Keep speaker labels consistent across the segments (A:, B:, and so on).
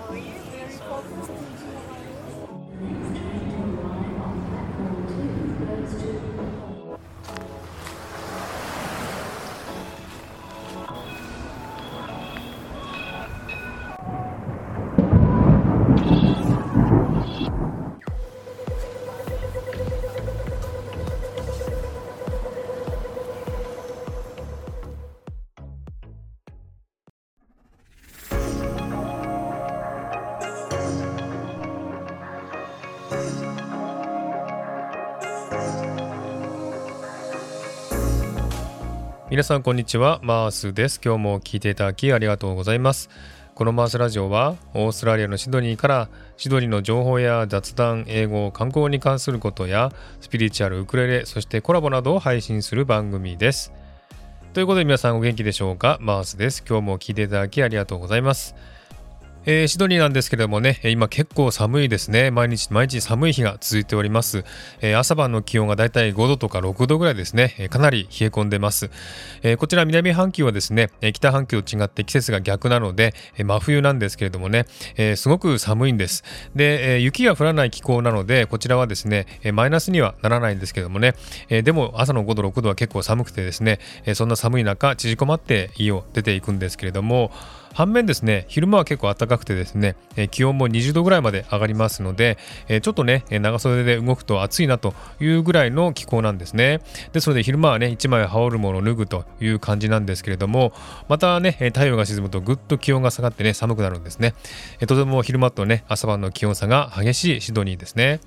A: Oh, you very focused.
B: 皆さんこんにちはマースです。今日も聞いていただきありがとうございます。このマースラジオはオーストラリアのシドニーからシドニーの情報や雑談英語観光に関することやスピリチュアルウクレレそしてコラボなどを配信する番組です。ということで皆さんお元気でしょうか？マースです。今日も聞いていただきありがとうございます。えー、シドニーなんですけれどもね、今結構寒いですね。毎日毎日寒い日が続いております。えー、朝晩の気温がだいたい5度とか6度ぐらいですね。え、かなり冷え込んでます。えこちら南半球はですね、北半球と違って季節が逆なので、え真冬なんですけれどもね、えすごく寒いんです。で、え雪が降らない気候なので、こちらはですね、えマイナスにはならないんですけどもね、えでも朝の5度6度は結構寒くてですね、えそんな寒い中縮こまって家を出ていくんですけれども、反面ですね、昼間は結構暖かくてですね、え気温も20度ぐらいまで上がりますので、えちょっとね、長袖で動くと暑いなというぐらいの気候なんですね。ですので昼間はね、1枚羽織るものを脱ぐという感じなんですけれども、またね、太陽が沈むとぐっと気温が下がってね、寒くなるんですね。えとても昼間とね、朝晩の気温差が激しいシドニーですね。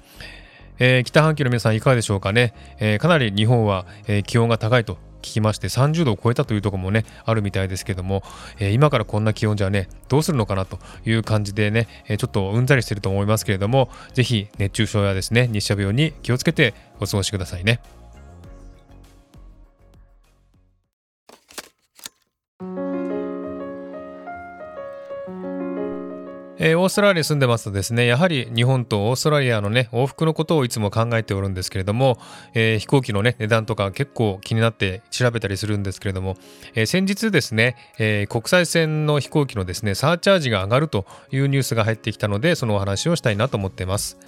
B: えー、北半球の皆さんいかがでしょうかね、えー、かなり日本は、えー、気温が高いと聞きまして30度を超えたというところもねあるみたいですけども、えー、今からこんな気温じゃねどうするのかなという感じでね、えー、ちょっとうんざりしてると思いますけれどもぜひ熱中症やですね日射病に気をつけてお過ごしくださいね。えー、オーストラリアに住んでますとですね、やはり日本とオーストラリアのね、往復のことをいつも考えておるんですけれども、えー、飛行機のね、値段とか結構気になって調べたりするんですけれども、えー、先日ですね、え国際線の飛行機のですね、サーチャージが上がるというニュースが入ってきたので、そのお話をしたいなと思っています。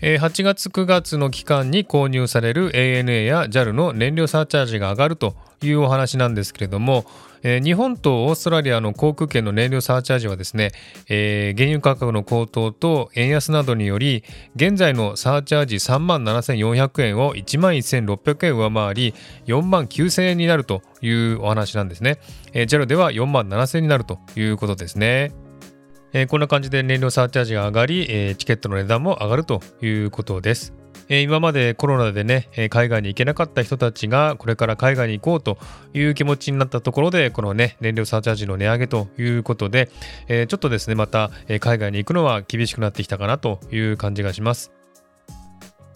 B: 8月9月の期間に購入される ANA や JAL の燃料サーチャージが上がるというお話なんですけれども、えー、日本とオーストラリアの航空券の燃料サーチャージはですね、えー、原油価格の高騰と円安などにより現在のサーチャージ3万7400円を1万1600円上回り4万9000円になるというお話なんですね、えー、JAL では4万7000円になるということですねえー、こんな感じで燃料サーチャージが上がり、えー、チケットの値段も上がるということです。え今までコロナでね、海外に行けなかった人たちがこれから海外に行こうという気持ちになったところで、このね、燃料サーチャージの値上げということで、えちょっとですね、また海外に行くのは厳しくなってきたかなという感じがします。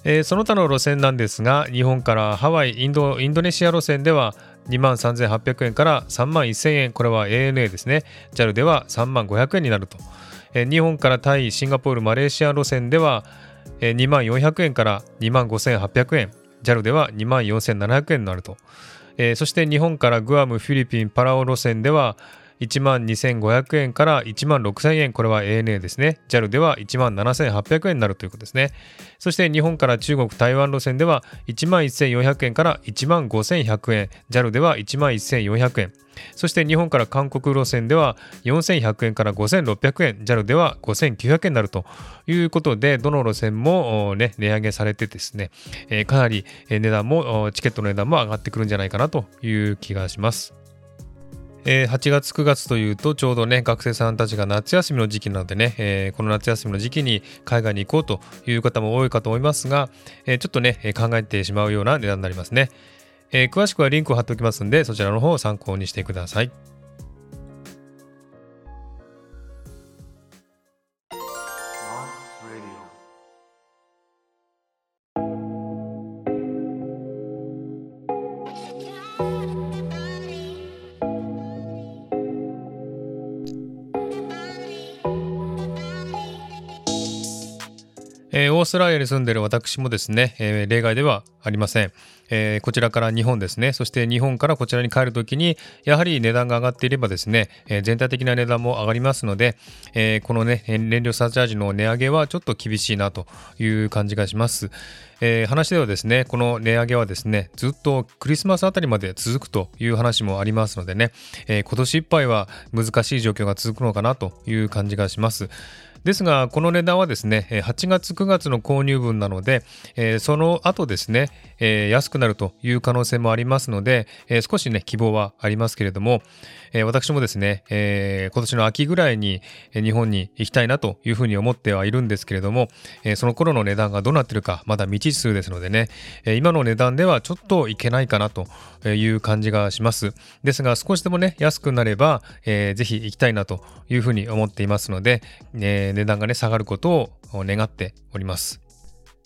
B: えその他の路線なんですが、日本からハワイ、インド、インドネシア路線では2万3800円から3万1000円、これは ANA ですね。JAL では3万500円になると。え日本からタイ、シンガポール、マレーシア路線では2万400円から2万5800円。JAL では2万4700円になると、えー、そして日本からグアム、フィリピン、パラオ路線では1万2500円から1万6000円、これは ANA ですね。JAL では1万7800円になるということですね。そして日本から中国、台湾路線では1万1400円から1万5100円、JAL では1万1400円。そして日本から韓国路線では4100円から5600円、JAL では5900円になるということで、どの路線も、ね、値上げされてですね、えー、かなり値段も、チケットの値段も上がってくるんじゃないかなという気がします。えー、8月9月というとちょうどね学生さんたちが夏休みの時期なのでね、えー、この夏休みの時期に海外に行こうという方も多いかと思いますが、えー、ちょっとね考えてしまうような値段になりますね。え、詳しくはリンクを貼っておきますんで、そちらの方を参考にしてください。えー、オーストラリアに住んでいる私もですね、えー、例外ではありません、えー、こちらから日本ですね、そして日本からこちらに帰るときに、やはり値段が上がっていればですね、え全体的な値段も上がりますので、えこのね、燃料サーチャージの値上げはちょっと厳しいなという感じがします。え話ではですね、この値上げはですね、ずっとクリスマスあたりまで続くという話もありますのでね、え今年いっぱいは難しい状況が続くのかなという感じがします。ですが、この値段はですね、8月、9月の購入分なので、その後ですね、安くなるという可能性もありますので、少しね、希望はありますけれども、私もですね、今年の秋ぐらいに日本に行きたいなというふうに思ってはいるんですけれども、その頃の値段がどうなってるか、まだ未知数ですのでね、今の値段ではちょっといけないかなという感じがします。ですが、少しでもね、安くなれば、ぜひ行きたいなというふうに思っていますので、値段がね、下がることを願っております。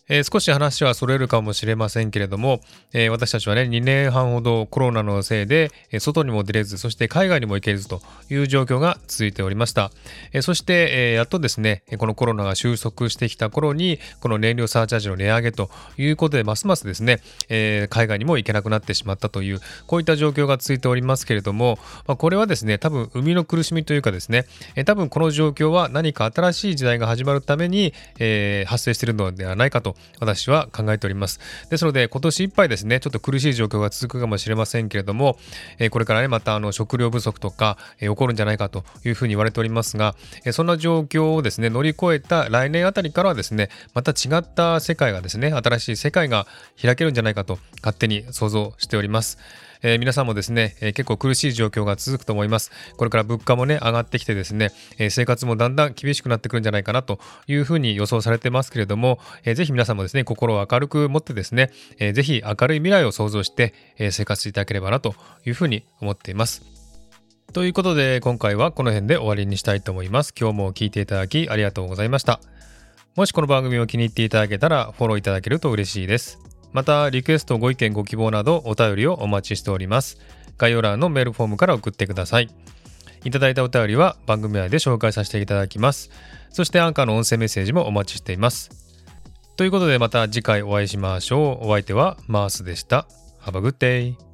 B: えー、少し話はそれるかもしれませんけれども、えー、私たちはね、2年半ほどコロナのせいで、えー、外にも出れず、そして海外にも行けずという状況が続いておりました。えそして、えやっとですね、このコロナが収束してきた頃に、この燃料サーチャージの値上げということで、ますますですね、え海外にも行けなくなってしまったという、こういった状況が続いておりますけれども、まあ、これはですね、多分、生みの苦しみというかですね、え多分この状況は何か新しい時代が始まるために、え発生しているのではないかと私は考えております。ですので、今年いっぱいですね、ちょっと苦しい状況が続くかもしれませんけれども、えこれからね、またあの食料不足とか、え起こるんじゃないかというふうに言われておりますが、えそんな状況をですね、乗り越えた来年あたりからはですね、また違った世界がですね、新しい世界が開けるんじゃないかと勝手に想像しております。えー、皆さんもですね、えー、結構苦しい状況が続くと思います。これから物価もね、上がってきてですね、えー、生活もだんだん厳しくなってくるんじゃないかなというふうに予想されてますけれども、えー、ぜひ皆さんもですね、心を明るく持ってですね、えー、ぜひ明るい未来を想像して、えー、生活していただければなというふうに思っています。ということで、今回はこの辺で終わりにしたいと思います。今日も聞いていただきありがとうございました。もしこの番組を気に入っていただけたらフォローいただけると嬉しいです。また、リクエスト、ご意見、ご希望などお便りをお待ちしております。概要欄のメールフォームから送ってください。いただいたお便りは番組内で紹介させていただきます。そしてアンカーの音声メッセージもお待ちしています。ということでまた次回お会いしましょう。お相手はマースでした。Have a good day!